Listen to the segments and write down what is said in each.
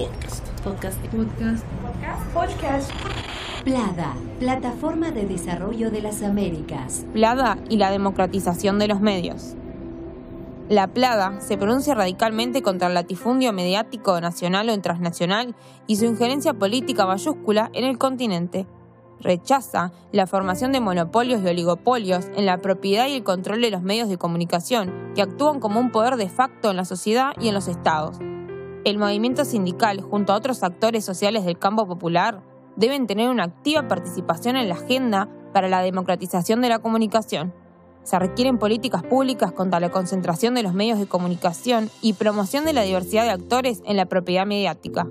Podcast. Podcast. Podcast. Podcast. Plada, Plataforma de Desarrollo de las Américas. Plada y la democratización de los medios. La plaga se pronuncia radicalmente contra el latifundio mediático nacional o transnacional y su injerencia política mayúscula en el continente. Rechaza la formación de monopolios y oligopolios en la propiedad y el control de los medios de comunicación que actúan como un poder de facto en la sociedad y en los estados. El movimiento sindical, junto a otros actores sociales del campo popular, deben tener una activa participación en la agenda para la democratización de la comunicación. Se requieren políticas públicas contra la concentración de los medios de comunicación y promoción de la diversidad de actores en la propiedad mediática.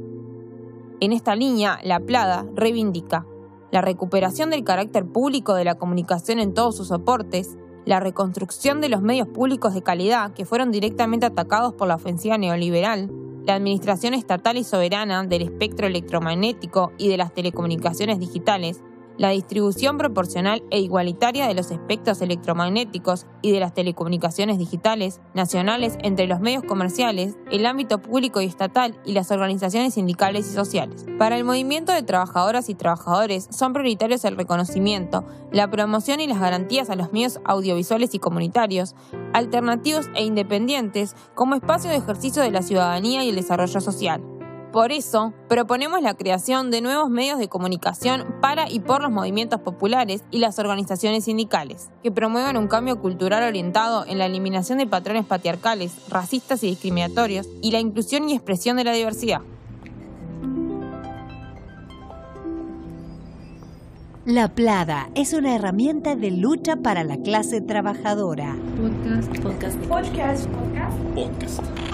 En esta línea, la Plada reivindica la recuperación del carácter público de la comunicación en todos sus soportes, la reconstrucción de los medios públicos de calidad que fueron directamente atacados por la ofensiva neoliberal, la administración estatal y soberana del espectro electromagnético y de las telecomunicaciones digitales, la distribución proporcional e igualitaria de los espectros electromagnéticos y de las telecomunicaciones digitales nacionales entre los medios comerciales, el ámbito público y estatal y las organizaciones sindicales y sociales. Para el movimiento de trabajadoras y trabajadores son prioritarios el reconocimiento, la promoción y las garantías a los medios audiovisuales y comunitarios, alternativos e independientes como espacio de ejercicio de la ciudadanía y el desarrollo social. Por eso, proponemos la creación de nuevos medios de comunicación para y por los movimientos populares y las organizaciones sindicales, que promuevan un cambio cultural orientado en la eliminación de patrones patriarcales, racistas y discriminatorios y la inclusión y expresión de la diversidad. La Plada es una herramienta de lucha para la clase trabajadora. Podcast. Podcast. Podcast. Podcast.